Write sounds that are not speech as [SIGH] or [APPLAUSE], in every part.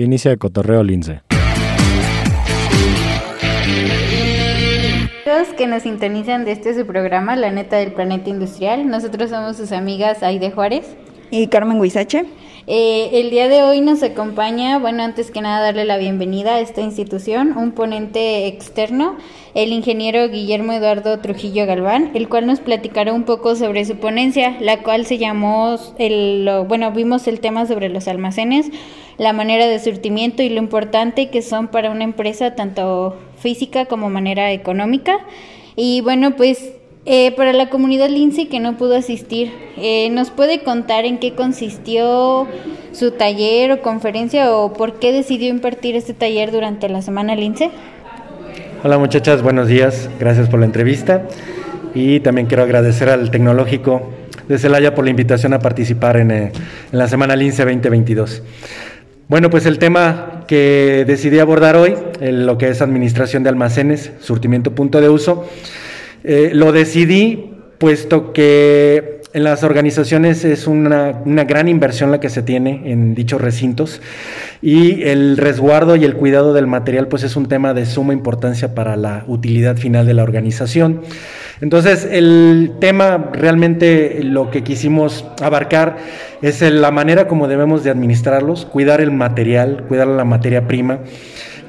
Inicia el cotorreo lince. Todos que nos sintonizan de este su programa, La Neta del Planeta Industrial, nosotros somos sus amigas Aide Juárez. Y Carmen Huizache. Eh, el día de hoy nos acompaña, bueno, antes que nada darle la bienvenida a esta institución, un ponente externo, el ingeniero Guillermo Eduardo Trujillo Galván, el cual nos platicará un poco sobre su ponencia, la cual se llamó, el, lo- bueno, vimos el tema sobre los almacenes, la manera de surtimiento y lo importante que son para una empresa, tanto física como manera económica. Y bueno, pues eh, para la comunidad Lince que no pudo asistir, eh, ¿nos puede contar en qué consistió su taller o conferencia o por qué decidió impartir este taller durante la semana Lince? Hola muchachas, buenos días. Gracias por la entrevista. Y también quiero agradecer al Tecnológico de Celaya por la invitación a participar en, eh, en la Semana Lince 2022. Bueno, pues el tema que decidí abordar hoy, lo que es administración de almacenes, surtimiento punto de uso, eh, lo decidí puesto que en las organizaciones es una, una gran inversión la que se tiene en dichos recintos y el resguardo y el cuidado del material pues es un tema de suma importancia para la utilidad final de la organización. Entonces el tema realmente lo que quisimos abarcar es la manera como debemos de administrarlos, cuidar el material, cuidar la materia prima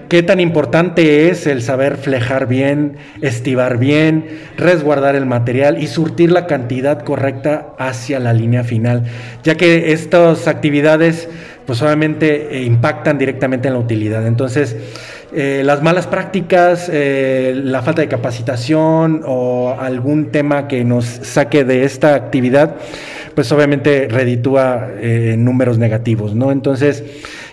qué tan importante es el saber flejar bien, estivar bien, resguardar el material y surtir la cantidad correcta hacia la línea final, ya que estas actividades pues obviamente eh, impactan directamente en la utilidad. Entonces, eh, las malas prácticas, eh, la falta de capacitación o algún tema que nos saque de esta actividad, pues obviamente reditúa eh, números negativos, ¿no? Entonces,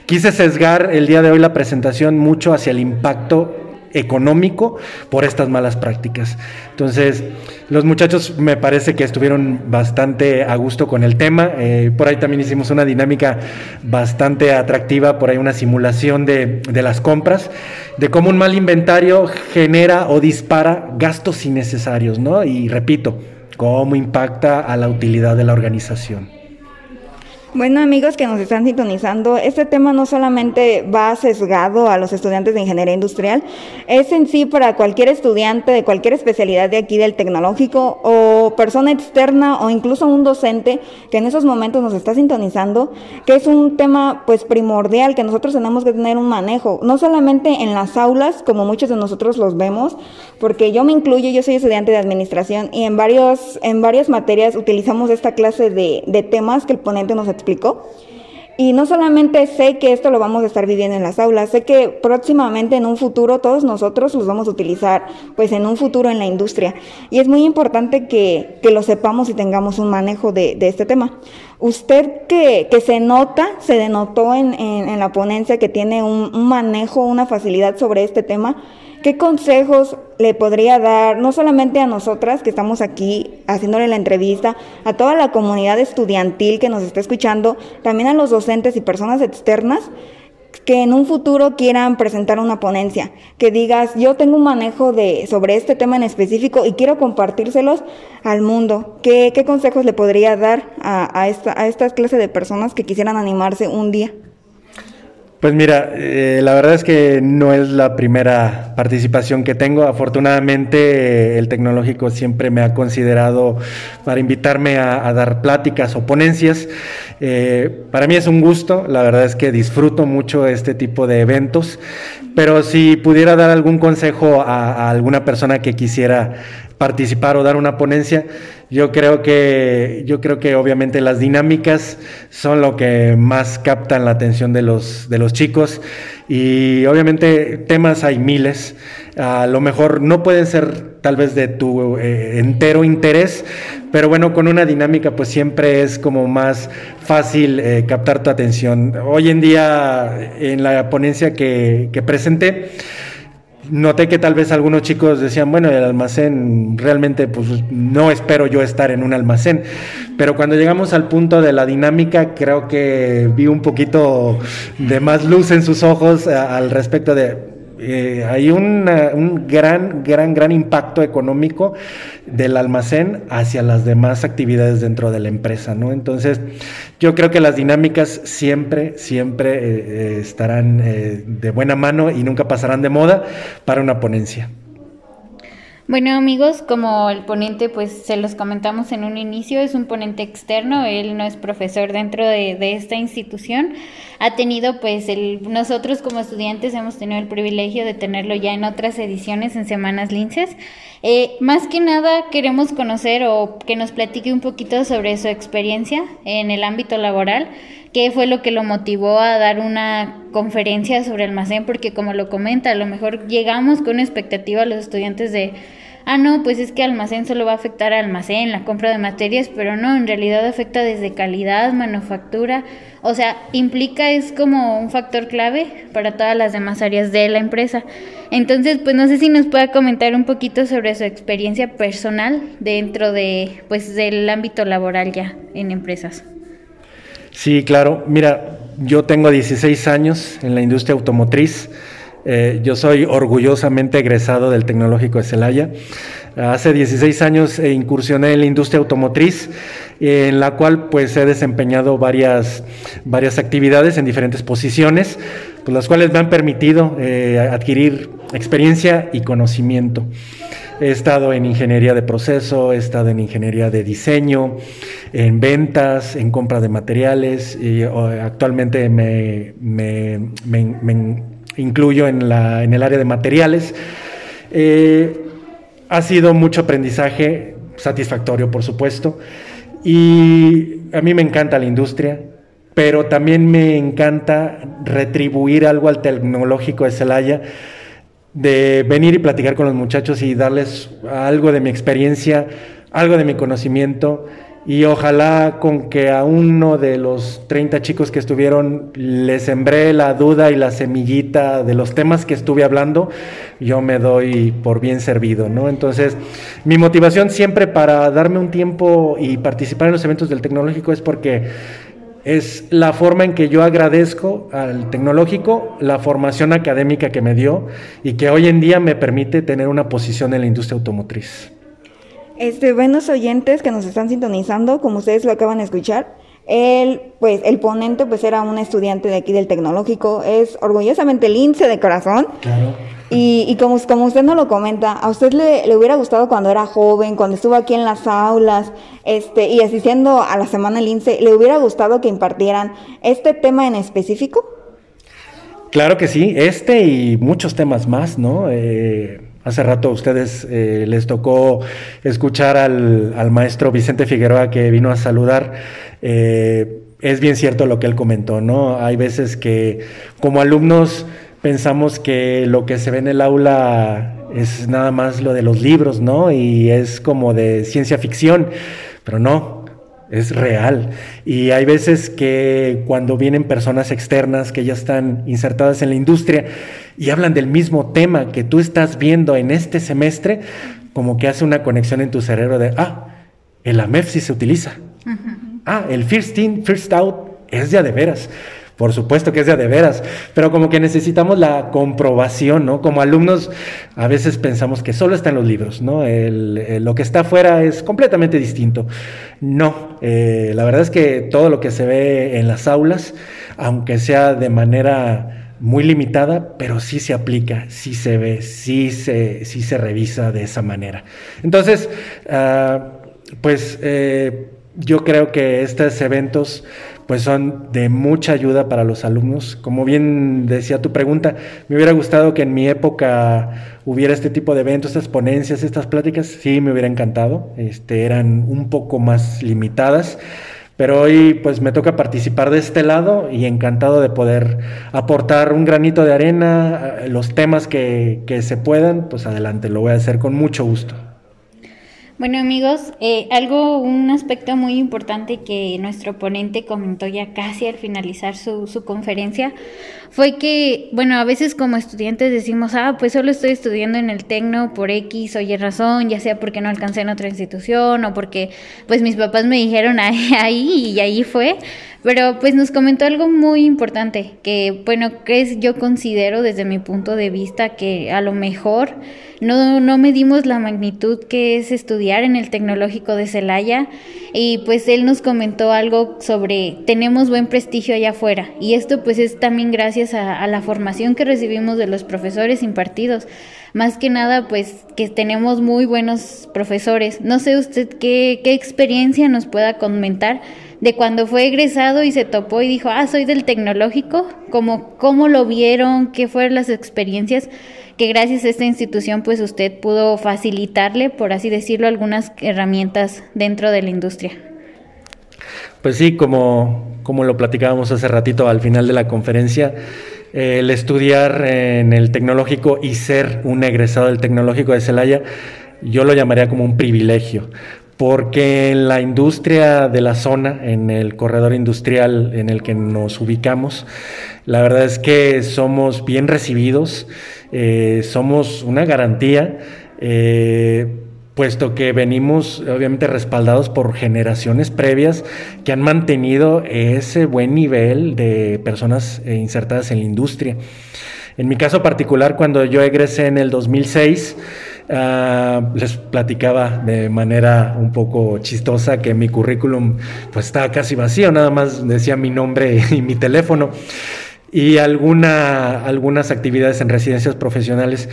quise sesgar el día de hoy la presentación mucho hacia el impacto económico por estas malas prácticas. Entonces, los muchachos me parece que estuvieron bastante a gusto con el tema. Eh, por ahí también hicimos una dinámica bastante atractiva, por ahí una simulación de, de las compras, de cómo un mal inventario genera o dispara gastos innecesarios, ¿no? Y repito, cómo impacta a la utilidad de la organización. Bueno, amigos que nos están sintonizando, este tema no solamente va sesgado a los estudiantes de ingeniería industrial, es en sí para cualquier estudiante de cualquier especialidad de aquí del tecnológico o persona externa o incluso un docente que en esos momentos nos está sintonizando, que es un tema pues primordial que nosotros tenemos que tener un manejo, no solamente en las aulas como muchos de nosotros los vemos, porque yo me incluyo, yo soy estudiante de administración y en varios en varias materias utilizamos esta clase de, de temas que el ponente nos explicó. Y no solamente sé que esto lo vamos a estar viviendo en las aulas, sé que próximamente en un futuro todos nosotros los vamos a utilizar, pues en un futuro en la industria. Y es muy importante que, que lo sepamos y tengamos un manejo de, de este tema. Usted que, que, se nota, se denotó en, en, en la ponencia que tiene un, un manejo, una facilidad sobre este tema, ¿Qué consejos le podría dar, no solamente a nosotras que estamos aquí haciéndole la entrevista, a toda la comunidad estudiantil que nos está escuchando, también a los docentes y personas externas que en un futuro quieran presentar una ponencia, que digas, yo tengo un manejo de, sobre este tema en específico y quiero compartírselos al mundo? ¿Qué, qué consejos le podría dar a, esta, a estas clases de personas que quisieran animarse un día? Pues mira, eh, la verdad es que no es la primera participación que tengo. Afortunadamente, eh, el tecnológico siempre me ha considerado para invitarme a, dar pláticas o ponencias. Eh, para mí es un gusto, la verdad es que disfruto mucho este tipo de eventos, pero si pudiera dar algún consejo a alguna persona que quisiera participar o dar una ponencia. Yo creo que yo creo que obviamente las dinámicas son lo que más captan la atención de los de los chicos y obviamente temas hay miles. a lo mejor no pueden ser tal vez de tu eh, entero interés, pero bueno, con una dinámica pues siempre es como más fácil eh, captar tu atención. Hoy en día en la ponencia que, que presenté, noté que tal vez algunos chicos decían, bueno, el almacén realmente pues no espero yo estar en un almacén, pero cuando llegamos al punto de la dinámica creo que vi un poquito de más luz en sus ojos al respecto de eh, hay un gran, gran, gran impacto económico del almacén hacia las demás actividades dentro de la empresa, ¿no? Entonces, yo creo que las dinámicas siempre, siempre eh, eh, estarán de buena mano y nunca pasarán de moda para una ponencia. Bueno amigos, como el ponente pues se los comentamos en un inicio, es un ponente externo, él no es profesor dentro de, esta institución, ha tenido pues el, nosotros como estudiantes hemos tenido el privilegio de tenerlo ya en otras ediciones en Semanas Linces. Eh, más que nada queremos conocer o que nos platique un poquito sobre su experiencia en el ámbito laboral, qué fue lo que lo motivó a dar una conferencia sobre almacén, porque como lo comenta, a lo mejor llegamos con una expectativa a los estudiantes de ah, no, pues es que almacén solo va a afectar al almacén, la compra de materias, pero no, en realidad afecta desde calidad, manufactura, o sea, implica, es como un factor clave para todas las demás áreas de la empresa. Entonces, pues no sé si nos pueda comentar un poquito sobre su experiencia personal dentro de, pues, del ámbito laboral ya en empresas. Sí, claro. Mira, yo tengo 16 años en la industria automotriz. Eh, yo soy orgullosamente egresado del Tecnológico de Celaya. Hace 16 años incursioné en la industria automotriz, en la cual pues he desempeñado varias, varias actividades en diferentes posiciones, pues, las cuales me han permitido eh, adquirir experiencia y conocimiento. He estado en ingeniería de proceso, he estado en ingeniería de diseño, en ventas, en compra de materiales y actualmente me, incluyo en el área de materiales. Eh, ha sido mucho aprendizaje, satisfactorio por supuesto, y a mí me encanta la industria, pero también me encanta retribuir algo al tecnológico de Celaya, de venir y platicar con los muchachos y darles algo de mi experiencia, algo de mi conocimiento y ojalá con que a uno de los 30 chicos que estuvieron le sembré la duda y la semillita de los temas que estuve hablando, yo me doy por bien servido, ¿no? Entonces, mi motivación siempre para darme un tiempo y participar en los eventos del tecnológico es porque es la forma en que yo agradezco al tecnológico la formación académica que me dio y que hoy en día me permite tener una posición en la industria automotriz. Este, buenos oyentes que nos están sintonizando, como ustedes lo acaban de escuchar, el, pues, el ponente pues era un estudiante de aquí del tecnológico, es orgullosamente lince de corazón. Claro. Y, y como, como usted nos lo comenta, ¿a usted le, le, hubiera gustado cuando era joven, cuando estuvo aquí en las aulas este, y asistiendo a la Semana Lince, le hubiera gustado que impartieran este tema en específico? Claro que sí, este y muchos temas más, ¿no? Eh, Hace rato a ustedes eh, les tocó escuchar al, maestro Vicente Figueroa que vino a saludar. Eh, es bien cierto lo que él comentó, ¿no? Hay veces que como alumnos pensamos que lo que se ve en el aula es nada más lo de los libros, ¿no? Y es como de ciencia ficción, pero no, es real. Y hay veces que cuando vienen personas externas que ya están insertadas en la industria y hablan del mismo tema que tú estás viendo en este semestre, como que hace una conexión en tu cerebro de, ah, el AMEF sí se utiliza. Ah, el First In, First Out es ya de veras. Por supuesto que es de, de veras, pero como que necesitamos la comprobación, ¿no? Como alumnos a veces pensamos que solo está en los libros, ¿no? lo que está afuera es completamente distinto. No, eh, la verdad es que todo lo que se ve en las aulas, aunque sea de manera muy limitada, pero sí se aplica, sí se ve, sí se, sí se revisa de esa manera. Entonces, ah, pues eh, yo creo que estos eventos pues son de mucha ayuda para los alumnos. Como bien decía tu pregunta, me hubiera gustado que en mi época hubiera este tipo de eventos, estas ponencias, estas pláticas, sí me hubiera encantado. Este, eran un poco más limitadas, Pero hoy pues me toca participar de este lado y encantado de poder aportar un granito de arena, los temas que, que se puedan, pues adelante, lo voy a hacer con mucho gusto. Bueno amigos, eh, algo, un aspecto muy importante que nuestro ponente comentó ya casi al finalizar su, su conferencia fue que, bueno, a veces como estudiantes decimos, ah, pues solo estoy estudiando en el Tecno por X o Y razón, ya sea porque no alcancé en otra institución o porque pues mis papás me dijeron [LAUGHS] ahí y ahí fue, pero pues nos comentó algo muy importante, que bueno, que es, yo considero desde mi punto de vista que a lo mejor no, no medimos la magnitud que es estudiar en el tecnológico de Celaya y pues él nos comentó algo sobre tenemos buen prestigio allá afuera y esto pues es también gracias a, a la formación que recibimos de los profesores impartidos más que nada pues que tenemos muy buenos profesores. No sé usted qué, qué experiencia nos pueda comentar de cuando fue egresado y se topó y dijo, ah, soy del tecnológico, como cómo lo vieron, qué fueron las experiencias que gracias a esta institución pues usted pudo facilitarle, por así decirlo, algunas herramientas dentro de la industria. Pues sí, como, como lo platicábamos hace ratito al final de la conferencia, eh, el estudiar en el tecnológico y ser un egresado del tecnológico de Celaya, yo lo llamaría como un privilegio, porque en la industria de la zona, en el corredor industrial en el que nos ubicamos, la verdad es que somos bien recibidos, eh, somos una garantía, eh, puesto que venimos obviamente respaldados por generaciones previas que han mantenido ese buen nivel de personas eh, insertadas en la industria. En mi caso particular, cuando yo egresé en el 2006, Uh, les platicaba de manera un poco chistosa que mi currículum pues estaba casi vacío, nada más decía mi nombre [LAUGHS] y mi teléfono y alguna, algunas actividades en residencias profesionales.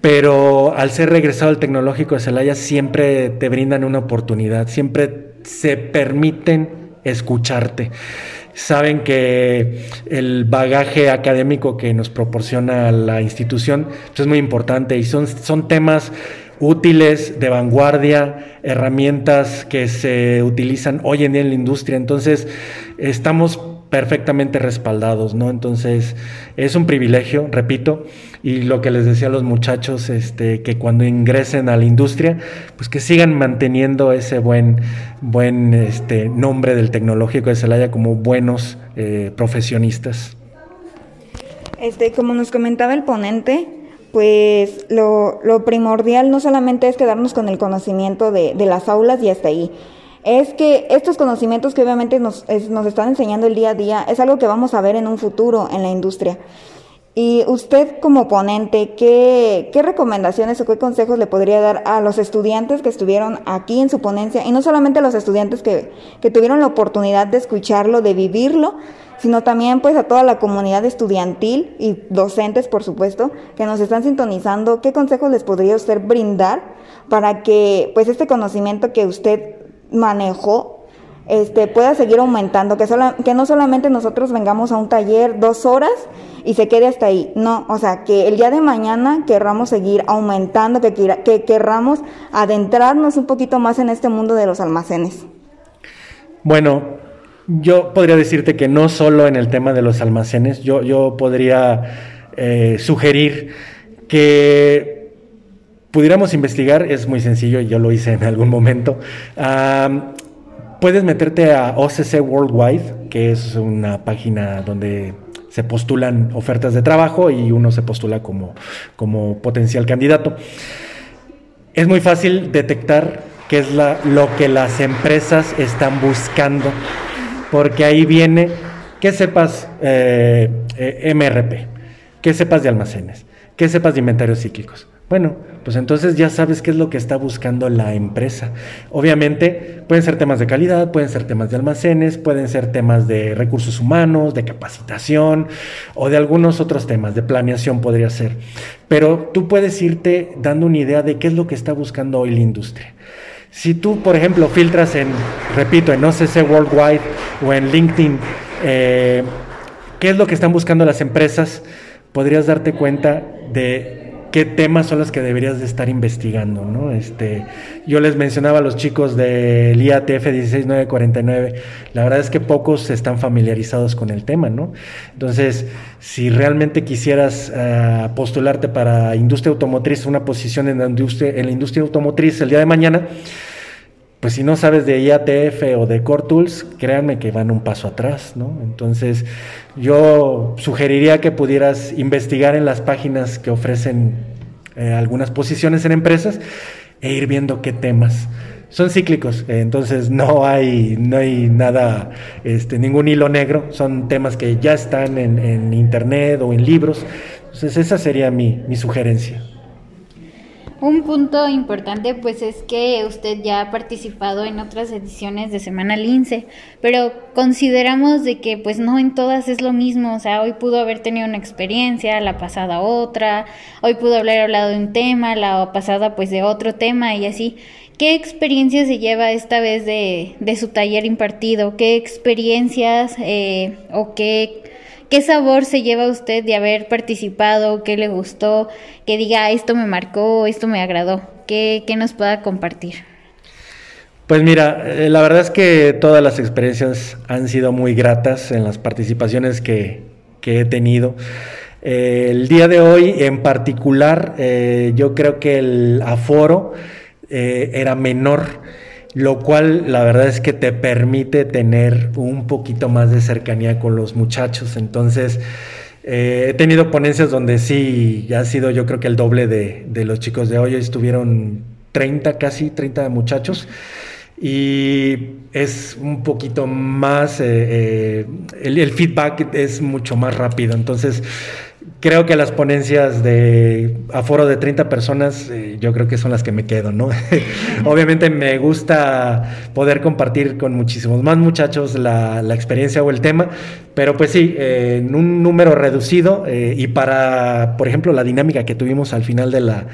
Pero al ser regresado al tecnológico de Celaya siempre te brindan una oportunidad, siempre se permiten escucharte saben que el bagaje académico que nos proporciona la institución pues, es muy importante y son, son temas útiles, de vanguardia, herramientas que se utilizan hoy en día en la industria. Entonces, estamos perfectamente respaldados, ¿no? Entonces, es un privilegio, repito, y lo que les decía a los muchachos, este, que cuando ingresen a la industria, pues que sigan manteniendo ese buen, buen este, nombre del tecnológico de Celaya como buenos eh, profesionistas. Este, como nos comentaba el ponente, pues lo, lo, primordial no solamente es quedarnos con el conocimiento de, de las aulas y hasta ahí, es que estos conocimientos que obviamente nos, nos están enseñando el día a día es algo que vamos a ver en un futuro en la industria. Y usted como ponente, ¿qué, ¿qué, recomendaciones o qué consejos le podría dar a los estudiantes que estuvieron aquí en su ponencia? Y no solamente a los estudiantes que, que tuvieron la oportunidad de escucharlo, de vivirlo, sino también pues a toda la comunidad estudiantil y docentes, por supuesto, que nos están sintonizando. ¿Qué consejos les podría usted brindar para que pues este conocimiento que usted manejó este, pueda seguir aumentando, que, que no solamente nosotros vengamos a un taller dos horas y se quede hasta ahí, no, o sea, que el día de mañana querramos seguir aumentando, que, que querramos adentrarnos un poquito más en este mundo de los almacenes. Bueno, yo podría decirte que no solo en el tema de los almacenes, yo, yo podría eh, sugerir que pudiéramos investigar, es muy sencillo, yo lo hice en algún momento. puedes meterte a OCC Worldwide, que es una página donde se postulan ofertas de trabajo y uno se postula como, como potencial candidato. Es muy fácil detectar qué es lo que las empresas están buscando, porque ahí viene que sepas eh, eh, MRP, que sepas de almacenes, que sepas de inventarios cíclicos, bueno, pues entonces ya sabes qué es lo que está buscando la empresa. Obviamente pueden ser temas de calidad, pueden ser temas de almacenes, pueden ser temas de recursos humanos, de capacitación o de algunos otros temas, de planeación podría ser. Pero tú puedes irte dando una idea de qué es lo que está buscando hoy la industria. Si tú, por ejemplo, filtras en, repito, en OCC Worldwide o en LinkedIn, eh, qué es lo que están buscando las empresas, podrías darte cuenta de qué temas son los que deberías de estar investigando, ¿no? Este, yo les mencionaba a los chicos del IATF 16949, la verdad es que pocos están familiarizados con el tema, ¿no? Entonces, si realmente quisieras uh, postularte para industria automotriz, una posición en la industria, en la industria automotriz el día de mañana, pues si no sabes de IATF o de Core Tools, créanme que van un paso atrás, ¿no? Entonces, yo sugeriría que pudieras investigar en las páginas que ofrecen eh, algunas posiciones en empresas e ir viendo qué temas. Son cíclicos, eh, entonces no hay, no hay nada, este, ningún hilo negro, son temas que ya están en, en internet o en libros. Entonces esa sería mi, mi sugerencia. Un punto importante pues es que usted ya ha participado en otras ediciones de Semana Lince, pero consideramos de que pues no en todas es lo mismo, o sea, hoy pudo haber tenido una experiencia, la pasada otra, hoy pudo haber hablado de un tema, la pasada pues de otro tema y así. ¿Qué experiencia se lleva esta vez de, de su taller impartido? ¿Qué experiencias eh, o qué ¿Qué sabor se lleva usted de haber participado? ¿Qué le gustó? Que diga, esto me marcó, esto me agradó. ¿Qué, qué nos pueda compartir? Pues mira, eh, la verdad es que todas las experiencias han sido muy gratas en las participaciones que, que he tenido. Eh, el día de hoy en particular, eh, yo creo que el aforo era menor lo cual la verdad es que te permite tener un poquito más de cercanía con los muchachos. Entonces, eh, he tenido ponencias donde sí, ha sido yo creo que el doble de, de los chicos de hoy, estuvieron 30, casi 30 muchachos. Y es un poquito más, eh, eh, el, el feedback es mucho más rápido. Entonces, Creo que las ponencias de aforo de 30 personas, eh, yo creo que son las que me quedo, ¿no? [LAUGHS] Obviamente me gusta poder compartir con muchísimos más muchachos la, experiencia o el tema, pero pues sí, eh, en un número reducido eh, y para, por ejemplo, la dinámica que tuvimos al final de la,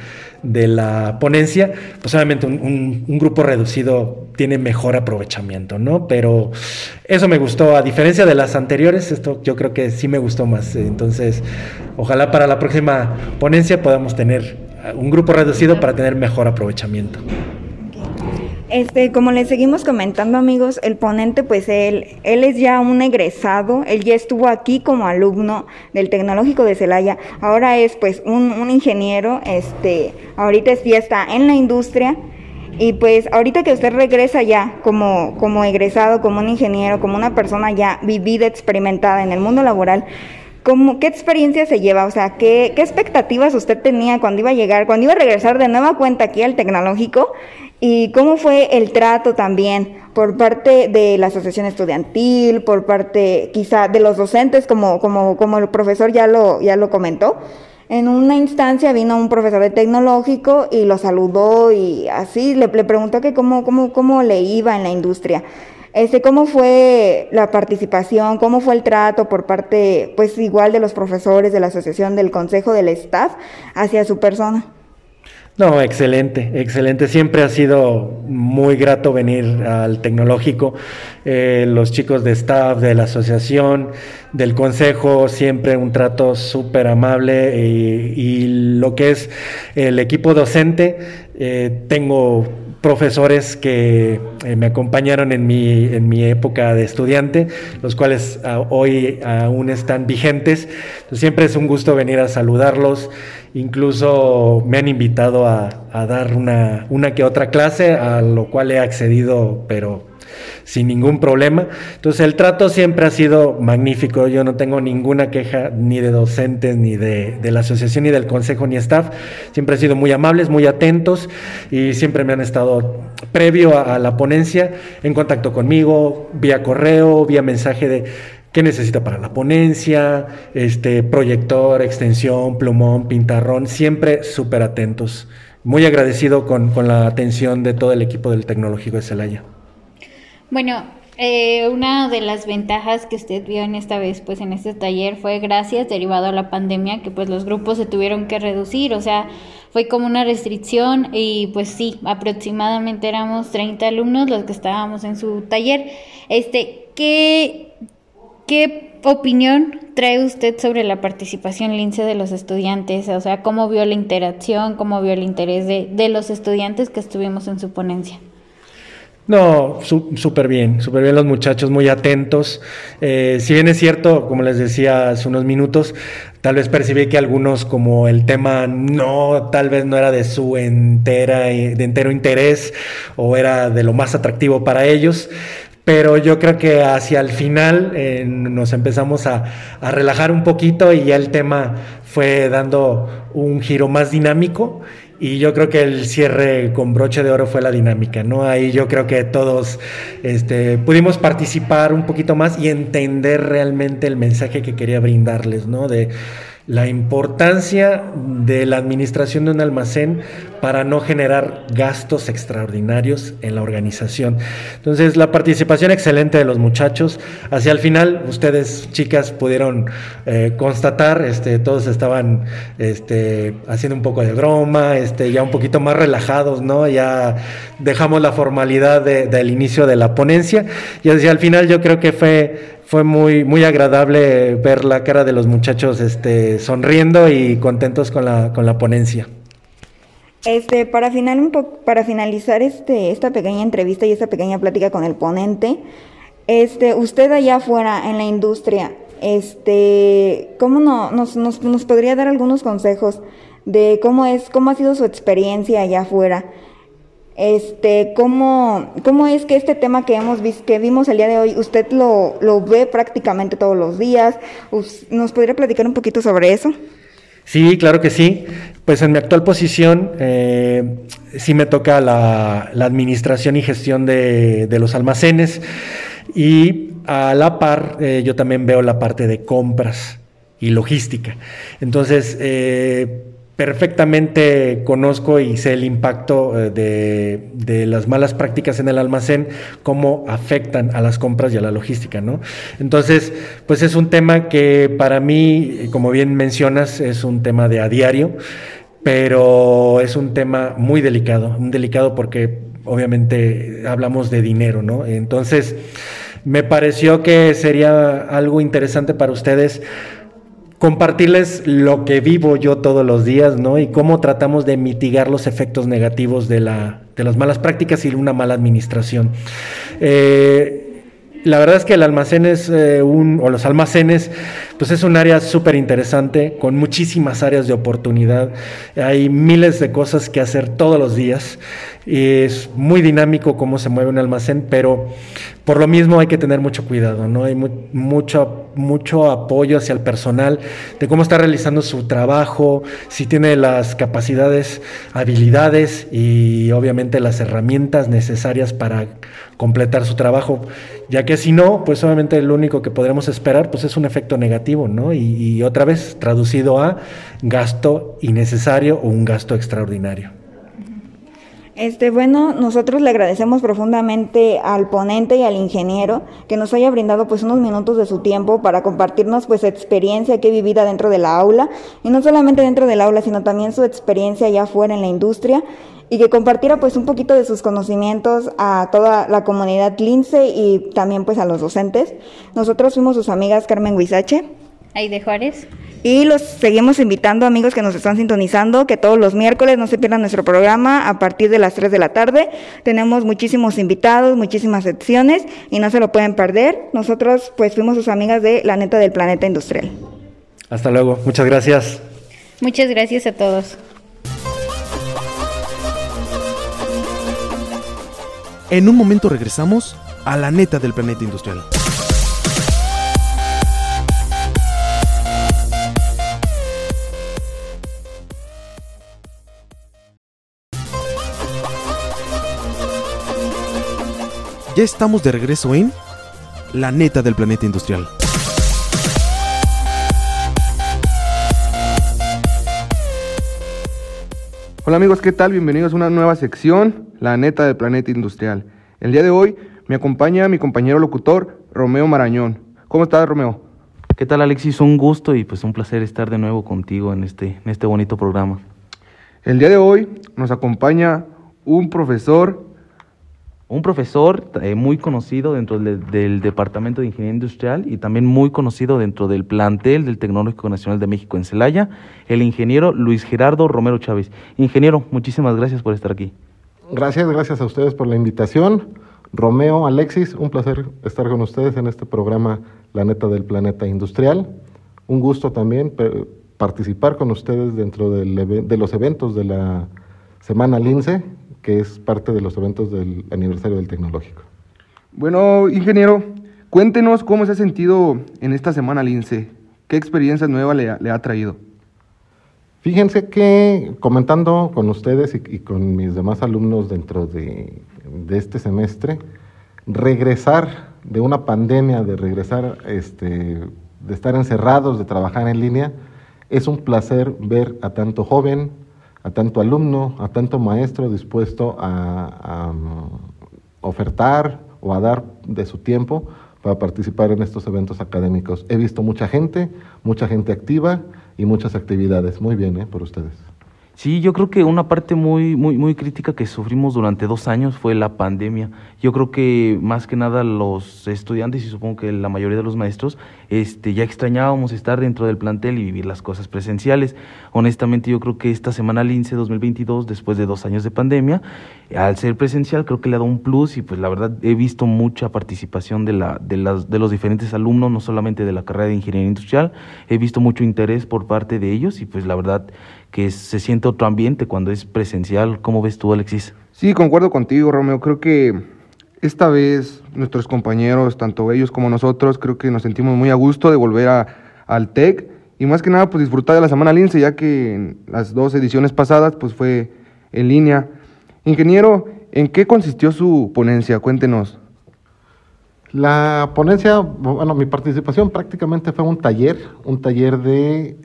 de la ponencia, pues obviamente un, un, un, grupo reducido tiene mejor aprovechamiento, ¿no? Pero eso me gustó, a diferencia de las anteriores, esto yo creo que sí me gustó más. Entonces, ojalá para la próxima ponencia podamos tener un grupo reducido para tener mejor aprovechamiento. Este, como les seguimos comentando, amigos, el ponente, pues él, él es ya un egresado, él ya estuvo aquí como alumno del Tecnológico de Celaya, ahora es pues un, ingeniero, este, ahorita ya está en la industria, y pues ahorita que usted regresa ya como, como egresado, como un ingeniero, como una persona ya vivida, experimentada en el mundo laboral, ¿Cómo, ¿Qué experiencia se lleva? O sea, ¿qué, ¿qué expectativas usted tenía cuando iba a llegar, cuando iba a regresar de nueva cuenta aquí al tecnológico? ¿Y cómo fue el trato también por parte de la asociación estudiantil, por parte quizá de los docentes, como, como, como el profesor ya lo, ya lo comentó? En una instancia vino un profesor de tecnológico y lo saludó y así le, le preguntó que cómo, cómo, cómo le iba en la industria. Este, ¿Cómo fue la participación? ¿Cómo fue el trato por parte, pues igual de los profesores, de la asociación, del consejo, del staff hacia su persona? No, excelente, excelente. Siempre ha sido muy grato venir al tecnológico. Eh, los chicos de staff, de la asociación, del consejo, siempre un trato súper amable y, y, lo que es el equipo docente, eh, tengo profesores que eh, me acompañaron en mi, en mi época de estudiante, los cuales uh, hoy aún están vigentes. Entonces, siempre es un gusto venir a saludarlos. Incluso me han invitado a, dar una, una, que otra clase, a lo cual he accedido, pero sin ningún problema. Entonces el trato siempre ha sido magnífico. Yo no tengo ninguna queja ni de docentes, ni de, de la asociación, ni del consejo, ni staff. Siempre han sido muy amables, muy atentos y siempre me han estado previo a, a la ponencia en contacto conmigo, vía correo, vía mensaje de qué necesita para la ponencia, este proyector, extensión, plumón, pintarrón, siempre súper atentos. Muy agradecido con, con, la atención de todo el equipo del Tecnológico de Celaya. Bueno, eh, una de las ventajas que usted vio en esta vez, pues en este taller, fue gracias derivado a la pandemia, que pues los grupos se tuvieron que reducir, o sea, fue como una restricción y pues sí, aproximadamente éramos 30 alumnos los que estábamos en su taller. Este, ¿qué, qué opinión trae usted sobre la participación lince de los estudiantes? O sea, ¿cómo vio la interacción, cómo vio el interés de, de los estudiantes que estuvimos en su ponencia? No, súper bien, súper bien los muchachos, muy atentos. Eh, si bien es cierto, como les decía hace unos minutos, tal vez percibí que algunos como el tema no, tal vez no era de su entera, de entero interés o era de lo más atractivo para ellos. Pero yo creo que hacia el final eh, nos empezamos a, relajar un poquito y ya el tema fue dando un giro más dinámico y yo creo que el cierre con broche de oro fue la dinámica, ¿no? Ahí yo creo que todos este, pudimos participar un poquito más y entender realmente el mensaje que quería brindarles, ¿no? De la importancia de la administración de un almacén para no generar gastos extraordinarios en la organización. Entonces, la participación excelente de los muchachos. Hacia el final, ustedes, chicas, pudieron eh, constatar, este, todos estaban este, haciendo un poco de broma, este, ya un poquito más relajados, ¿no? Ya dejamos la formalidad del inicio de la ponencia y hacia el final yo creo que fue fue muy, muy agradable ver la cara de los muchachos este, sonriendo y contentos con la, con la ponencia. Este, para, final, un para finalizar este, esta pequeña entrevista y esta pequeña plática con el ponente, este, usted allá afuera en la industria, este, ¿cómo no, nos, nos, nos podría dar algunos consejos de cómo es, cómo ha sido su experiencia allá afuera? Este, ¿cómo, ¿Cómo es que este tema que hemos que vimos el día de hoy, usted lo, lo ve prácticamente todos los días? ¿Nos podría platicar un poquito sobre eso? Sí, claro que sí. Pues en mi actual posición eh, sí me toca la, la administración y gestión de, de, los almacenes y a la par eh, yo también veo la parte de compras y logística. Entonces, eh, perfectamente conozco y sé el impacto eh, de, las malas prácticas en el almacén, cómo afectan a las compras y a la logística, ¿no? Entonces, pues es un tema que para mí, como bien mencionas, es un tema de a diario, pero es un tema muy delicado, muy delicado porque obviamente hablamos de dinero, ¿no? Entonces, me pareció que sería algo interesante para ustedes compartirles lo que vivo yo todos los días, ¿no? Y cómo tratamos de mitigar los efectos negativos de, la, de las malas prácticas y una mala administración. Eh, la verdad es que el almacén es eh, un, o los almacenes, pues es un área súper interesante, con muchísimas áreas de oportunidad. Hay miles de cosas que hacer todos los días. Es muy dinámico cómo se mueve un almacén, pero por lo mismo hay que tener mucho cuidado, ¿no? Hay mucho, mucho apoyo hacia el personal de cómo está realizando su trabajo, si tiene las capacidades, habilidades y obviamente las herramientas necesarias para completar su trabajo, ya que si no, pues obviamente lo único que podremos esperar pues es un efecto negativo, ¿no? Y, y otra vez traducido a gasto innecesario o un gasto extraordinario. Este, bueno, nosotros le agradecemos profundamente al ponente y al ingeniero que nos haya brindado pues unos minutos de su tiempo para compartirnos pues experiencia que vivida dentro de la aula y no solamente dentro del aula, sino también su experiencia allá afuera en la industria y que compartiera pues un poquito de sus conocimientos a toda la comunidad Lince y también pues a los docentes. Nosotros fuimos sus amigas Carmen Huizache. De Juárez. Y los seguimos invitando, amigos que nos están sintonizando, que todos los miércoles no se pierdan nuestro programa a partir de las 3 de la tarde. Tenemos muchísimos invitados, muchísimas secciones y no se lo pueden perder. Nosotros pues fuimos sus amigas de La Neta del Planeta Industrial. Hasta luego, muchas gracias. Muchas gracias a todos. En un momento regresamos a La Neta del Planeta Industrial. Ya estamos de regreso en La neta del planeta industrial. Hola amigos, ¿qué tal? Bienvenidos a una nueva sección, La neta del planeta industrial. El día de hoy me acompaña mi compañero locutor, Romeo Marañón. ¿Cómo estás, Romeo? ¿Qué tal, Alexis? Un gusto y pues un placer estar de nuevo contigo en este, en este bonito programa. El día de hoy nos acompaña un profesor un profesor eh, muy conocido dentro del, Departamento de Ingeniería Industrial y también muy conocido dentro del plantel del Tecnológico Nacional de México en Celaya, el ingeniero Luis Gerardo Romero Chávez. Ingeniero, muchísimas gracias por estar aquí. Gracias, gracias a ustedes por la invitación. Romeo, Alexis, un placer estar con ustedes en este programa La Neta del Planeta Industrial. Un gusto también participar con ustedes dentro de los eventos de la Semana Lince que es parte de los eventos del aniversario del tecnológico. Bueno, ingeniero, cuéntenos cómo se ha sentido en esta semana Lince. ¿Qué experiencia nueva le ha, traído? Fíjense que comentando con ustedes y, con mis demás alumnos dentro de, este semestre, regresar de una pandemia, de regresar, este, de estar encerrados, de trabajar en línea, es un placer ver a tanto joven, a tanto alumno, a tanto maestro dispuesto a, mm, ofertar o a dar de su tiempo para participar en estos eventos académicos. He visto mucha gente, mucha gente activa y muchas actividades. Muy bien, ¿eh? Por ustedes. Sí, yo creo que una parte muy, muy, muy crítica que sufrimos durante dos años fue la pandemia. Yo creo que más que nada los estudiantes y supongo que la mayoría de los maestros este, ya extrañábamos estar dentro del plantel y vivir las cosas presenciales. Honestamente, yo creo que esta semana Lince 2022, después de dos años de pandemia, al ser presencial, creo que le ha dado un plus y pues la verdad he visto mucha participación de, la, de, los diferentes alumnos, no solamente de la carrera de Ingeniería Industrial, he visto mucho interés por parte de ellos y pues la verdad que se siente otro ambiente cuando es presencial. ¿Cómo ves tú, Alexis? Sí, concuerdo contigo, Romeo. Creo que esta vez nuestros compañeros, tanto ellos como nosotros, creo que nos sentimos muy a gusto de volver a, al TEC y más que nada pues disfrutar de la Semana Lince, ya que en las dos ediciones pasadas pues fue en línea. Ingeniero, ¿en qué consistió su ponencia? Cuéntenos. La ponencia, bueno, mi participación prácticamente fue un taller, un taller de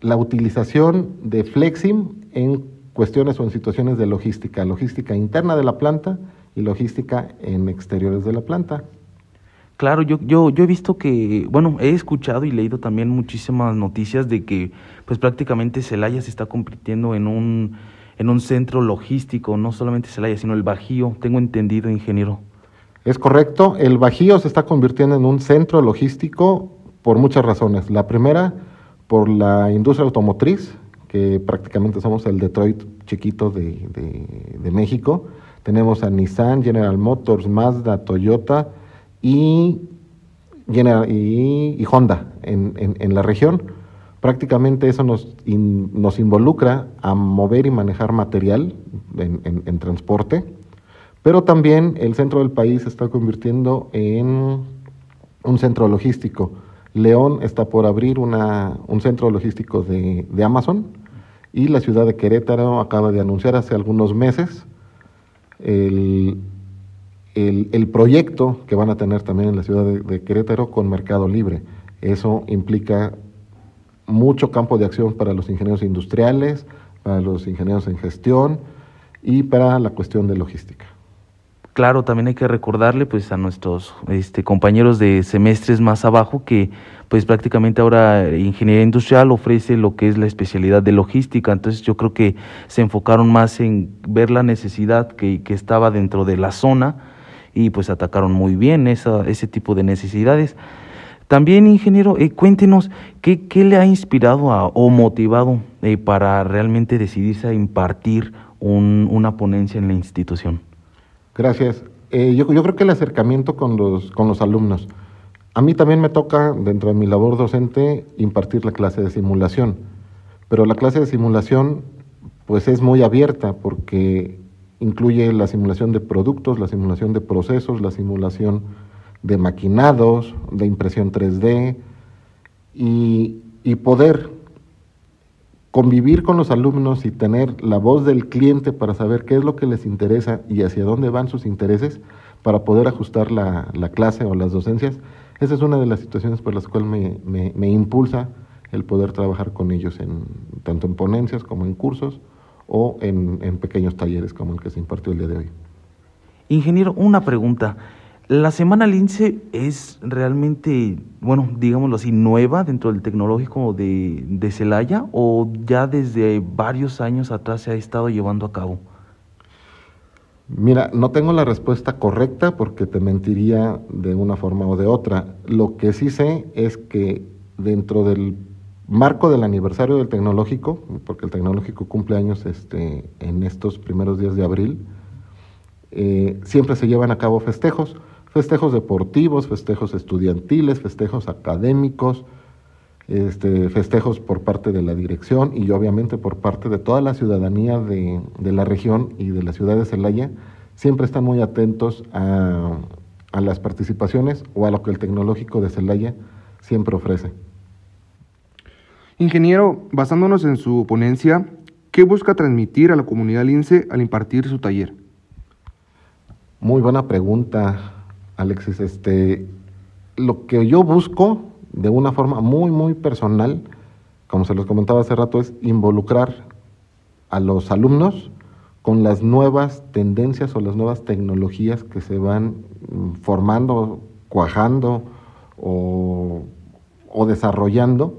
la utilización de Flexim en cuestiones o en situaciones de logística, logística interna de la planta y logística en exteriores de la planta. Claro, yo, yo, yo he visto que, bueno, he escuchado y leído también muchísimas noticias de que pues prácticamente Celaya se está convirtiendo en un, en un centro logístico, no solamente Celaya, sino el Bajío, tengo entendido, ingeniero. Es correcto, el Bajío se está convirtiendo en un centro logístico por muchas razones. La primera, por la industria automotriz, que prácticamente somos el Detroit chiquito de, México. Tenemos a Nissan, General Motors, Mazda, Toyota y, y, Honda en, la región. Prácticamente eso nos, nos involucra a mover y manejar material en, transporte, pero también el centro del país se está convirtiendo en un centro logístico León está por abrir una, un centro logístico de, Amazon y la ciudad de Querétaro acaba de anunciar hace algunos meses el, proyecto que van a tener también en la ciudad de, Querétaro con Mercado Libre. Eso implica mucho campo de acción para los ingenieros industriales, para los ingenieros en gestión y para la cuestión de logística. Claro, también hay que recordarle pues a nuestros este, compañeros de semestres más abajo que pues prácticamente ahora ingeniería industrial ofrece lo que es la especialidad de logística, entonces yo creo que se enfocaron más en ver la necesidad que, que estaba dentro de la zona y pues atacaron muy bien esa, ese tipo de necesidades. También, ingeniero, eh, cuéntenos qué, qué, le ha inspirado o motivado eh, para realmente decidirse a impartir un, una ponencia en la institución. Gracias. Eh, yo, creo que el acercamiento con los, con los alumnos. A mí también me toca, dentro de mi labor docente, impartir la clase de simulación. Pero la clase de simulación, pues es muy abierta porque incluye la simulación de productos, la simulación de procesos, la simulación de maquinados, de impresión 3D y, y poder convivir con los alumnos y tener la voz del cliente para saber qué es lo que les interesa y hacia dónde van sus intereses para poder ajustar la, clase o las docencias, esa es una de las situaciones por las cuales me, me, impulsa el poder trabajar con ellos en, tanto en ponencias como en cursos o en, en pequeños talleres como el que se impartió el día de hoy. Ingeniero, una pregunta. La Semana Lince es realmente, bueno, digámoslo así, nueva dentro del tecnológico de, de Celaya o ya desde varios años atrás se ha estado llevando a cabo? Mira, no tengo la respuesta correcta porque te mentiría de una forma o de otra. Lo que sí sé es que dentro del marco del aniversario del tecnológico, porque el tecnológico cumple años este, en estos primeros días de abril, eh, siempre se llevan a cabo festejos, festejos deportivos, festejos estudiantiles, festejos académicos, este, festejos por parte de la dirección y obviamente por parte de toda la ciudadanía de, de la región y de la ciudad de Celaya, siempre están muy atentos a, a las participaciones o a lo que el tecnológico de Celaya siempre ofrece. Ingeniero, basándonos en su ponencia, ¿qué busca transmitir a la comunidad lince al impartir su taller? Muy buena pregunta, Alexis. Este, lo que yo busco de una forma muy, muy personal, como se los comentaba hace rato, es involucrar a los alumnos con las nuevas tendencias o las nuevas tecnologías que se van mm, formando, cuajando o, o desarrollando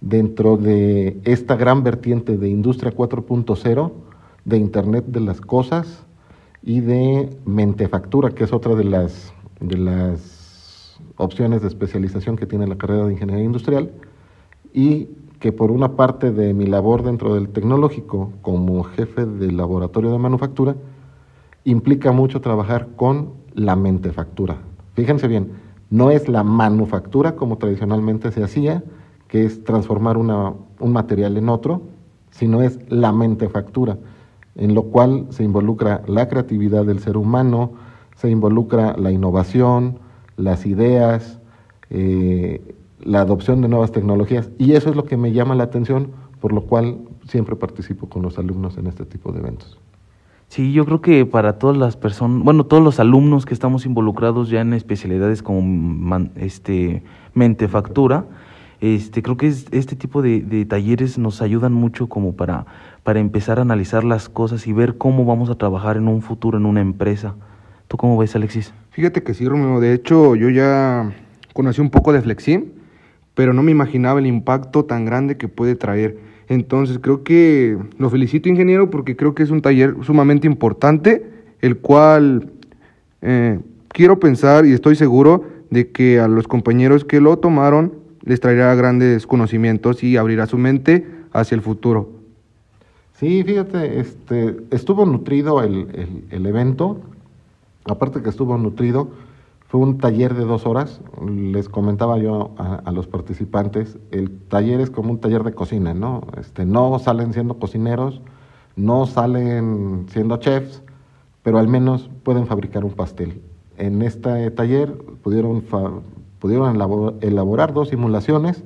dentro de esta gran vertiente de industria 4.0, de Internet de las Cosas y de mentefactura, que es otra de las, de las opciones de especialización que tiene la carrera de Ingeniería Industrial, y que por una parte de mi labor dentro del tecnológico como jefe del laboratorio de manufactura, implica mucho trabajar con la mentefactura. Fíjense bien, no es la manufactura como tradicionalmente se hacía, que es transformar una, un material en otro, sino es la mentefactura, en lo cual se involucra la creatividad del ser humano, se involucra la innovación, las ideas, eh, la adopción de nuevas tecnologías, y eso es lo que me llama la atención, por lo cual siempre participo con los alumnos en este tipo de eventos. Sí, yo creo que para todas las personas, bueno, todos los alumnos que estamos involucrados ya en especialidades como este, mentefactura, este, creo que es, este tipo de, de, talleres nos ayudan mucho como para, para empezar a analizar las cosas y ver cómo vamos a trabajar en un futuro en una empresa. ¿Tú cómo ves, Alexis? Fíjate que sí, Romeo. De hecho, yo ya conocí un poco de Flexim, pero no me imaginaba el impacto tan grande que puede traer. Entonces, creo que lo felicito, ingeniero, porque creo que es un taller sumamente importante, el cual eh, quiero pensar y estoy seguro de que a los compañeros que lo tomaron les traerá grandes conocimientos y abrirá su mente hacia el futuro. Sí, fíjate, este, estuvo nutrido el, el, el evento, aparte que estuvo nutrido, fue un taller de dos horas, les comentaba yo a, los participantes, el taller es como un taller de cocina, ¿no? Este, no salen siendo cocineros, no salen siendo chefs, pero al menos pueden fabricar un pastel. En este taller pudieron pudieron elaborar dos simulaciones,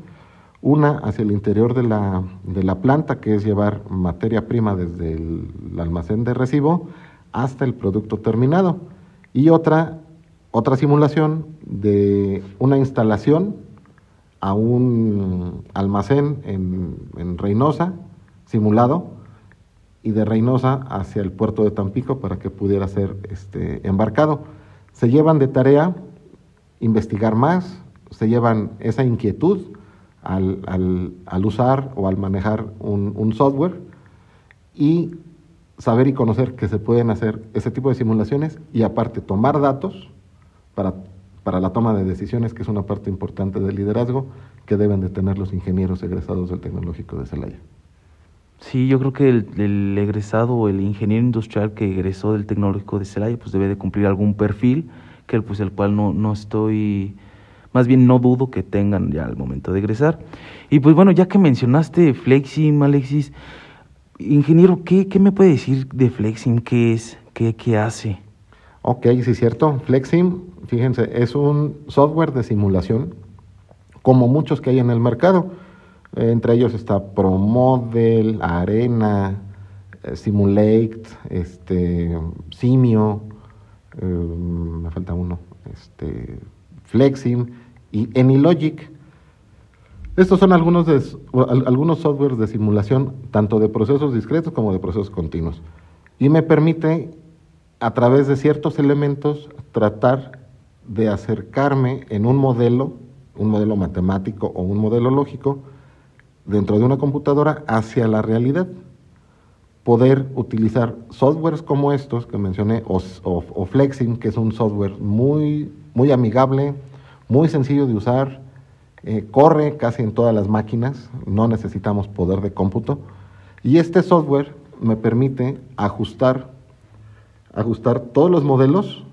una hacia el interior de la, de la planta, que es llevar materia prima desde el, almacén de recibo hasta el producto terminado, y otra, otra simulación de una instalación a un almacén en, en Reynosa, simulado, y de Reynosa hacia el puerto de Tampico para que pudiera ser este, embarcado. Se llevan de tarea investigar más, se llevan esa inquietud al, al, al usar o al manejar un, un, software y saber y conocer que se pueden hacer ese tipo de simulaciones y aparte tomar datos para, para la toma de decisiones, que es una parte importante del liderazgo que deben de tener los ingenieros egresados del Tecnológico de Celaya. Sí, yo creo que el, egresado o el ingeniero industrial que egresó del Tecnológico de Celaya pues debe de cumplir algún perfil que pues el cual no, no estoy, más bien no dudo que tengan ya al momento de egresar. Y pues bueno, ya que mencionaste Flexim, Alexis, ingeniero, ¿qué, qué me puede decir de Flexim? ¿Qué es? ¿Qué, qué hace? Ok, sí es cierto. Flexim, fíjense, es un software de simulación, como muchos que hay en el mercado. Entre ellos está ProModel, Arena, Simulate, este, Simio, eh, me falta uno, este, Flexim y Anylogic. Estos son algunos, algunos softwares de simulación, tanto de procesos discretos como de procesos continuos. Y me permite, a través de ciertos elementos, tratar de acercarme en un modelo, un modelo matemático o un modelo lógico, dentro de una computadora hacia la realidad. poder utilizar softwares como estos que mencioné, o, o, Flexing, que es un software muy, muy amigable, muy sencillo de usar, eh, corre casi en todas las máquinas, no necesitamos poder de cómputo, y este software me permite ajustar, ajustar todos los modelos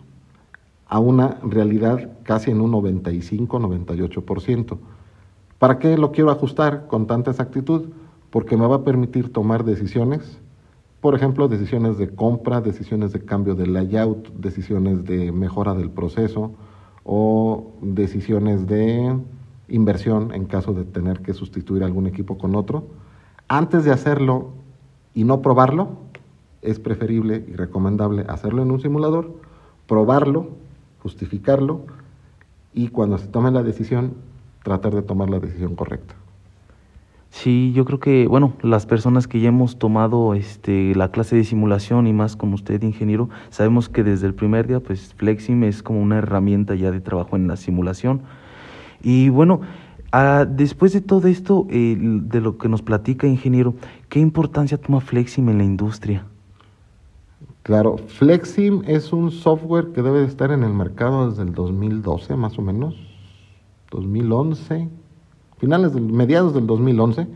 a una realidad casi en un 95-98%. ¿Para qué lo quiero ajustar con tanta exactitud? Porque me va a permitir tomar decisiones por ejemplo, decisiones de compra, decisiones de cambio de layout, decisiones de mejora del proceso o decisiones de inversión en caso de tener que sustituir algún equipo con otro. Antes de hacerlo y no probarlo, es preferible y recomendable hacerlo en un simulador, probarlo, justificarlo y cuando se tome la decisión, tratar de tomar la decisión correcta. Sí, yo creo que, bueno, las personas que ya hemos tomado este, la clase de simulación y más como usted, ingeniero, sabemos que desde el primer día, pues Flexim es como una herramienta ya de trabajo en la simulación. Y bueno, ah, después de todo esto, de lo que nos platica, ingeniero, ¿qué importancia toma Flexim en la industria? Claro, Flexim es un software que debe de estar en el mercado desde el 2012, más o menos, 2011 finales, del, mediados del 2011,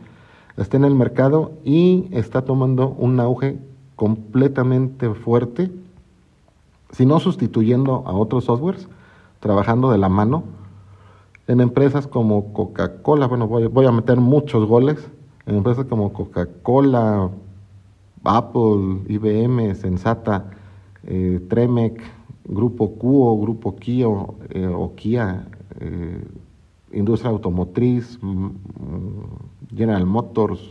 está en el mercado y está tomando un auge completamente fuerte, si no sustituyendo a otros softwares, trabajando de la mano en empresas como Coca-Cola, bueno, voy, a meter muchos goles, en empresas como Coca-Cola, Apple, IBM, Sensata, eh, Tremec, Grupo Cuo, Grupo Kio eh, o Kia, eh, industria automotriz, General Motors,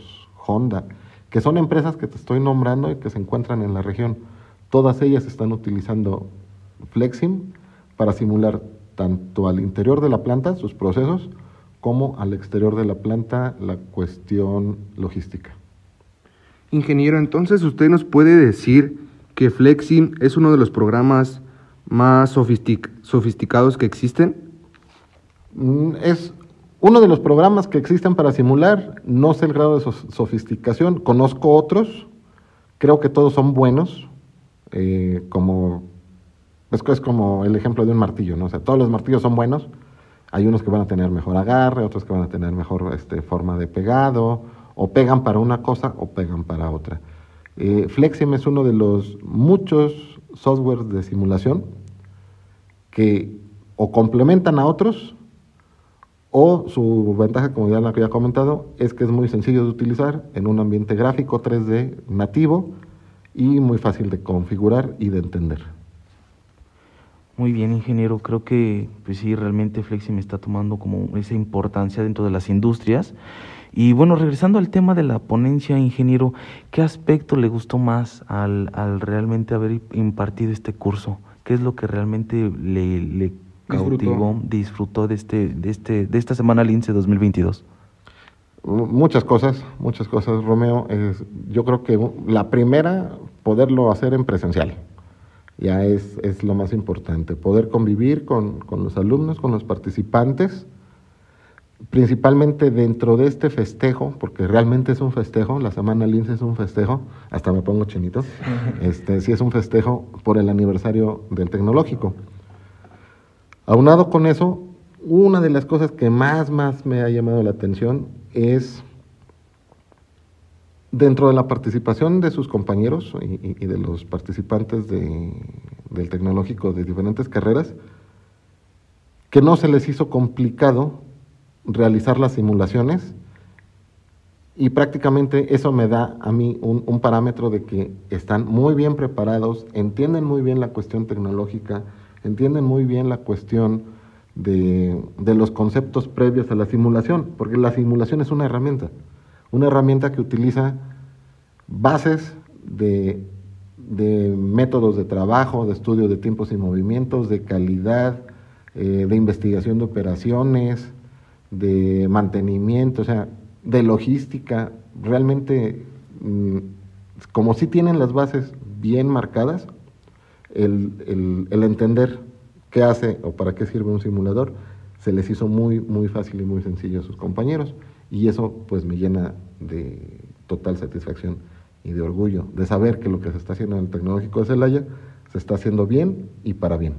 Honda, que son empresas que te estoy nombrando y que se encuentran en la región. Todas ellas están utilizando Flexim para simular tanto al interior de la planta sus procesos como al exterior de la planta la cuestión logística. Ingeniero, entonces usted nos puede decir que Flexim es uno de los programas más sofisticados que existen. Mm, es uno de los programas que existen para simular, no sé el grado de sofisticación, conozco otros, creo que todos son buenos, eh, como es, como el ejemplo de un martillo, ¿no? O sea, todos los martillos son buenos, hay unos que van a tener mejor agarre, otros que van a tener mejor este, forma de pegado, o pegan para una cosa o pegan para otra. Eh, Flexim es uno de los muchos softwares de simulación que o complementan a otros o su ventaja, como ya lo había comentado, es que es muy sencillo de utilizar en un ambiente gráfico 3D nativo y muy fácil de configurar y de entender. Muy bien, ingeniero. Creo que, pues sí, realmente Flexi está tomando como esa importancia dentro de las industrias. Y bueno, regresando al tema de la ponencia, ingeniero, ¿qué aspecto le gustó más al, al realmente haber impartido este curso? ¿Qué es lo que realmente le, le cautivó, disfrutó de, este, de, este, de esta semana Lince 2022? Muchas cosas, muchas cosas, Romeo. Es, yo creo que la primera, poderlo hacer en presencial. Ya es, es lo más importante, poder convivir con, con los alumnos, con los participantes, principalmente dentro de este festejo, porque realmente es un festejo, la Semana Lince es un festejo, hasta me pongo chinito, [LAUGHS] este, sí es un festejo por el aniversario del tecnológico. Aunado con eso, una de las cosas que más, más me ha llamado la atención es dentro de la participación de sus compañeros y, de los participantes del tecnológico de diferentes carreras, que no se les hizo complicado realizar las simulaciones y prácticamente eso me da a mí un, un parámetro de que están muy bien preparados, entienden muy bien la cuestión tecnológica, entienden muy bien la cuestión de, los conceptos previos a la simulación, porque la simulación es una herramienta, una herramienta que utiliza bases de, métodos de trabajo, de estudio de tiempos y movimientos, de calidad, eh, de investigación de operaciones, de mantenimiento, o sea, de logística, realmente, mm, como si tienen las bases bien marcadas, el, entender qué hace o para qué sirve un simulador se les hizo muy, muy fácil y muy sencillo a sus compañeros. Y eso pues me llena de total satisfacción y de orgullo de saber que lo que se está haciendo en el Tecnológico de Celaya se está haciendo bien y para bien.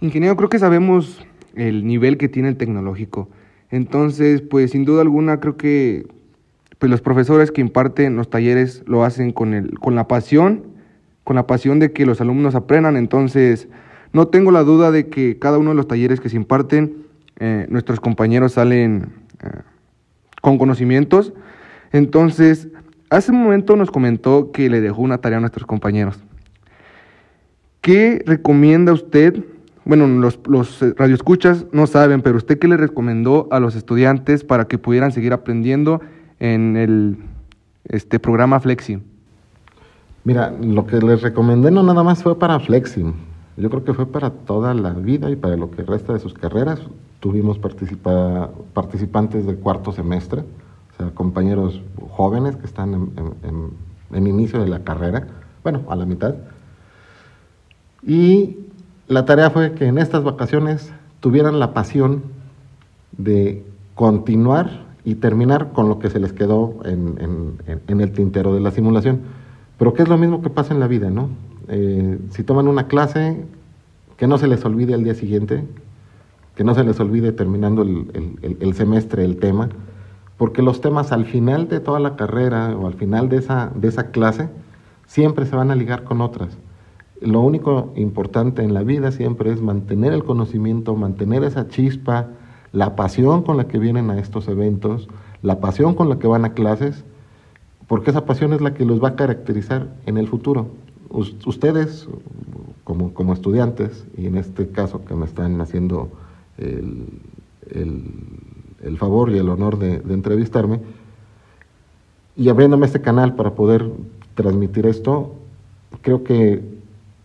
Ingeniero, creo que sabemos el nivel que tiene el tecnológico. Entonces, pues sin duda alguna creo que pues, los profesores que imparten los talleres lo hacen con, el, con la pasión, con la pasión de que los alumnos aprendan. Entonces, no tengo la duda de que cada uno de los talleres que se imparten, eh, nuestros compañeros salen eh, con conocimientos. Entonces, hace un momento nos comentó que le dejó una tarea a nuestros compañeros. ¿Qué recomienda usted? Bueno, los, eh, radioescuchas no saben, pero usted qué le recomendó a los estudiantes para que pudieran seguir aprendiendo en el este programa Flexi? Mira, lo que les recomendé no nada más fue para Flexi. Yo creo que fue para toda la vida y para lo que resta de sus carreras. Tuvimos participa participantes de cuarto semestre, o sea, compañeros jóvenes que están en inicio de la carrera, bueno, a la mitad y la tarea fue que en estas vacaciones tuvieran la pasión de continuar y terminar con lo que se les quedó en, el tintero de la simulación. Pero que es lo mismo que pasa en la vida, ¿no? Eh, si toman una clase, que no se les olvide al día siguiente, que no se les olvide terminando el, semestre el tema, porque los temas al final de toda la carrera o al final de esa, de esa clase siempre se van a ligar con otras lo único importante en la vida siempre es mantener el conocimiento, mantener esa chispa, la pasión con la que vienen a estos eventos, la pasión con la que van a clases, porque esa pasión es la que los va a caracterizar en el futuro. Ustedes, como, como, estudiantes, y en este caso que me están haciendo el, el, favor y el honor de, de entrevistarme, y abriéndome este canal para poder transmitir esto, creo que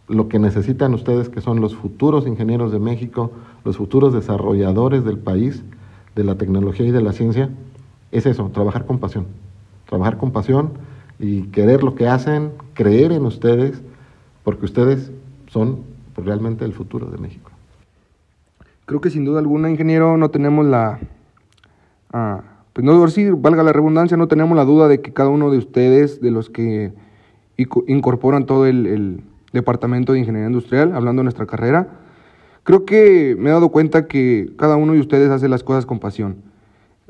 lo que necesitan ustedes, que son los futuros ingenieros de México, los futuros desarrolladores del país, de la tecnología y de la ciencia, es eso, trabajar con pasión. Trabajar con pasión y querer lo que hacen, creer en ustedes, porque ustedes son realmente el futuro de México. Creo que sin duda alguna, ingeniero, no tenemos la... Ah, pues no decir, valga la redundancia, no tenemos la duda de que cada uno de ustedes, de los que incorporan todo el Departamento de Ingeniería Industrial, hablando de nuestra carrera. Creo que me he dado cuenta que cada uno de ustedes hace las cosas con pasión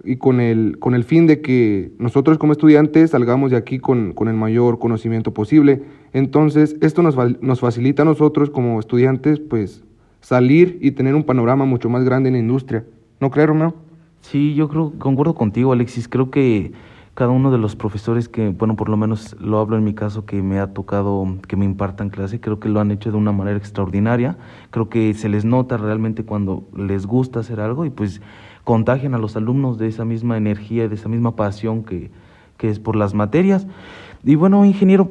y con el, con el fin de que nosotros como estudiantes salgamos de aquí con, con el mayor conocimiento posible. Entonces, esto nos, nos facilita a nosotros como estudiantes, pues, salir y tener un panorama mucho más grande en la industria. ¿No crees, Romeo? Sí, yo creo, concuerdo contigo, Alexis. Creo que cada uno de los profesores que, bueno, por lo menos lo hablo en mi caso, que me ha tocado que me impartan clase, creo que lo han hecho de una manera extraordinaria. Creo que se les nota realmente cuando les gusta hacer algo y pues contagian a los alumnos de esa misma energía, de esa misma pasión que, que es por las materias. Y bueno, ingeniero,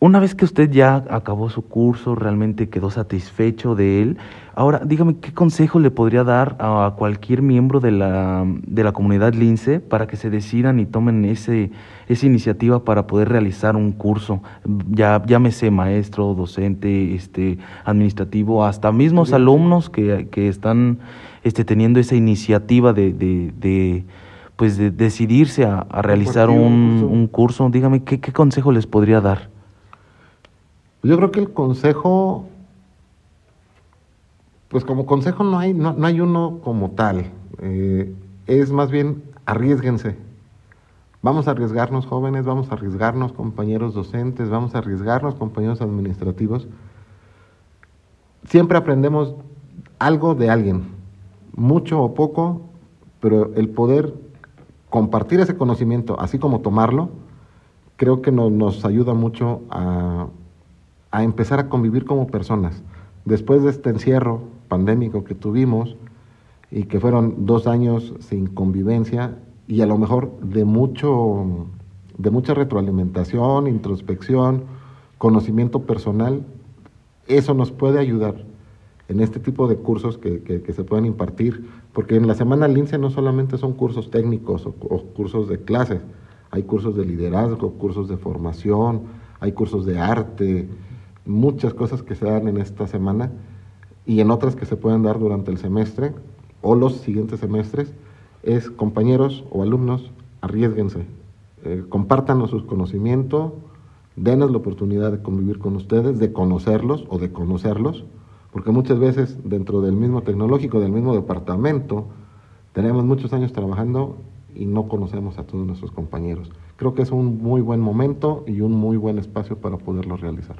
una vez que usted ya acabó su curso, realmente quedó satisfecho de él, ahora dígame qué consejo le podría dar a cualquier miembro de la, de la comunidad lince para que se decidan y tomen ese, esa iniciativa para poder realizar un curso, ya llámese maestro, docente, este, administrativo, hasta mismos alumnos que, que están este, teniendo esa iniciativa de, de, pues de decidirse a, realizar un, un, curso. Dígame, ¿qué, ¿qué consejo les podría dar? Yo creo que el consejo, pues como consejo no hay, no, hay uno como tal. Eh, es más bien arriesguense. Vamos a arriesgarnos jóvenes, vamos a arriesgarnos compañeros docentes, vamos a arriesgarnos compañeros administrativos. Siempre aprendemos algo de alguien, mucho o poco, pero el poder compartir ese conocimiento, así como tomarlo, creo que nos ayuda mucho a, a empezar a convivir como personas. Después de este encierro pandémico que tuvimos y que fueron dos años sin convivencia y a lo mejor de, mucho, de mucha retroalimentación, introspección, conocimiento personal, eso nos puede ayudar en este tipo de cursos que, que, se pueden impartir, porque en la semana LINCE no solamente son cursos técnicos o, o cursos de clases, hay cursos de liderazgo, cursos de formación, hay cursos de arte, muchas cosas que se dan en esta semana y en otras que se pueden dar durante el semestre o los siguientes semestres, es compañeros o alumnos, arriesguense, Eh, sus conocimientos, denos la oportunidad de convivir con ustedes, de conocerlos o de conocerlos, porque muchas veces dentro del mismo tecnológico, del mismo departamento, tenemos muchos años trabajando y no conocemos a todos nuestros compañeros. Creo que es un muy buen momento y un muy buen espacio para poderlo realizar.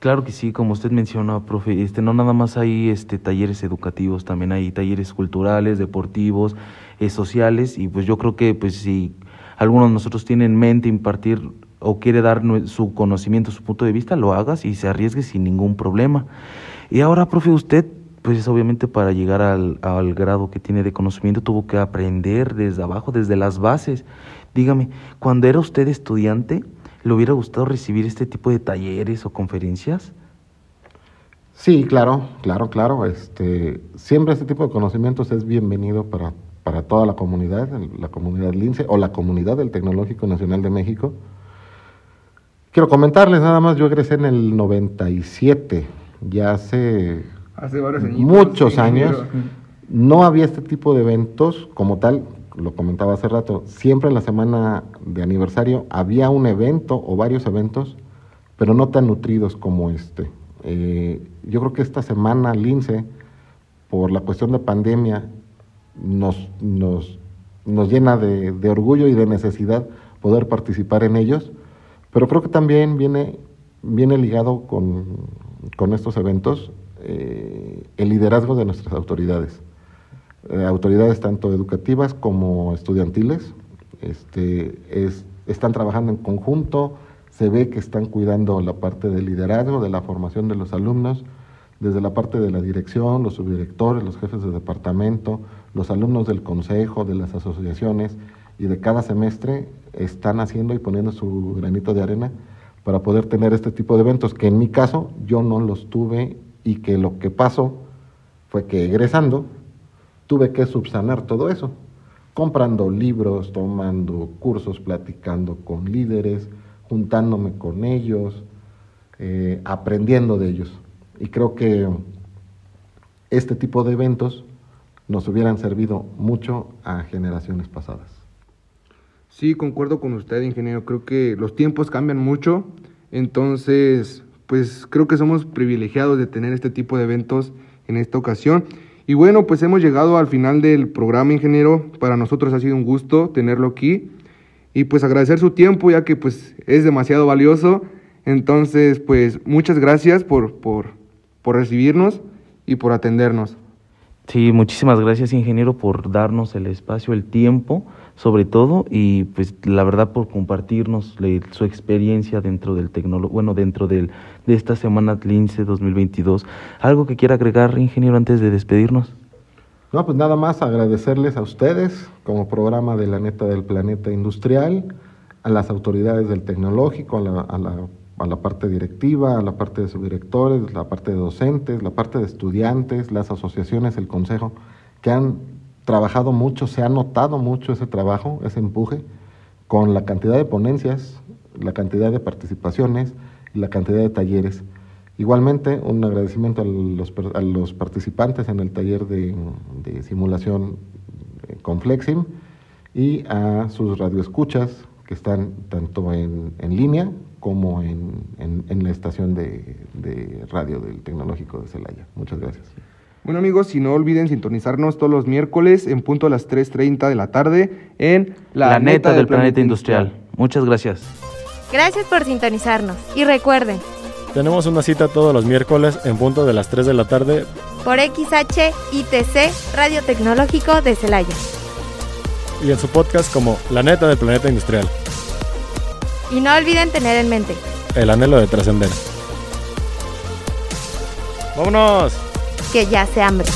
Claro que sí, como usted menciona, profe, este, no nada más hay este, talleres educativos, también hay talleres culturales, deportivos, eh, sociales, y pues yo creo que pues si alguno de nosotros tiene en mente impartir o quiere dar su conocimiento, su punto de vista, lo hagas y se arriesgue sin ningún problema. Y ahora, profe, usted, pues obviamente para llegar al, al grado que tiene de conocimiento tuvo que aprender desde abajo, desde las bases. Dígame, cuando era usted estudiante, ¿le hubiera gustado recibir este tipo de talleres o conferencias? Sí, claro, claro, claro. Este, siempre este tipo de conocimientos es bienvenido para, para toda la comunidad, la comunidad LINCE o la comunidad del Tecnológico Nacional de México. Quiero comentarles nada más, yo egresé en el 97, ya hace, hace varios muchos años. No había este tipo de eventos como tal, lo comentaba hace rato, siempre en la semana de aniversario había un evento o varios eventos, pero no tan nutridos como este. Eh, yo creo que esta semana Lince, por la cuestión de pandemia, nos, nos, nos llena de, de orgullo y de necesidad poder participar en ellos pero creo que también viene, viene ligado con, con estos eventos eh, el liderazgo de nuestras autoridades. Eh, autoridades tanto educativas como estudiantiles. Este, es, están trabajando en conjunto, se ve que están cuidando la parte del liderazgo, de la formación de los alumnos, desde la parte de la dirección, los subdirectores, los jefes de departamento, los alumnos del consejo, de las asociaciones y de cada semestre están haciendo y poniendo su granito de arena para poder tener este tipo de eventos, que en mi caso yo no los tuve y que lo que pasó fue que egresando tuve que subsanar todo eso, comprando libros, tomando cursos, platicando con líderes, juntándome con ellos, eh, aprendiendo de ellos. Y creo que este tipo de eventos nos hubieran servido mucho a generaciones pasadas. Sí, concuerdo con usted, ingeniero. Creo que los tiempos cambian mucho. Entonces, pues creo que somos privilegiados de tener este tipo de eventos en esta ocasión. Y bueno, pues hemos llegado al final del programa, ingeniero. Para nosotros ha sido un gusto tenerlo aquí. Y pues agradecer su tiempo, ya que pues es demasiado valioso. Entonces, pues muchas gracias por, por, por recibirnos y por atendernos. Sí, muchísimas gracias, ingeniero, por darnos el espacio, el tiempo sobre todo y pues la verdad por compartirnos su experiencia dentro del tecnólogo, bueno, dentro del, de esta semana Lince 2022. ¿Algo que quiera agregar, ingeniero, antes de despedirnos? No, pues nada más agradecerles a ustedes como programa de la neta del planeta industrial, a las autoridades del tecnológico, a la, a la, a la parte directiva, a la parte de subdirectores, la parte de docentes, la parte de estudiantes, las asociaciones, el consejo, que han trabajado mucho, se ha notado mucho ese trabajo, ese empuje, con la cantidad de ponencias, la cantidad de participaciones y la cantidad de talleres. Igualmente, un agradecimiento a los, participantes en el taller de, simulación eh, con Flexim y a sus radioescuchas que están tanto en, línea como en, la estación de radio del Tecnológico de Celaya. Muchas gracias. Bueno amigos, si no olviden sintonizarnos todos los miércoles en punto a las 3.30 de la tarde en La, la neta, del, del planeta, planeta industrial. industrial. Muchas gracias. Gracias por sintonizarnos y recuerden. Tenemos una cita todos los miércoles en punto de las 3 de la tarde por XHITC Radio Tecnológico de Celaya. Y en su podcast como La neta del planeta industrial. Y no olviden tener en mente el anhelo de trascender. ¡Vámonos! Que ya se hambre.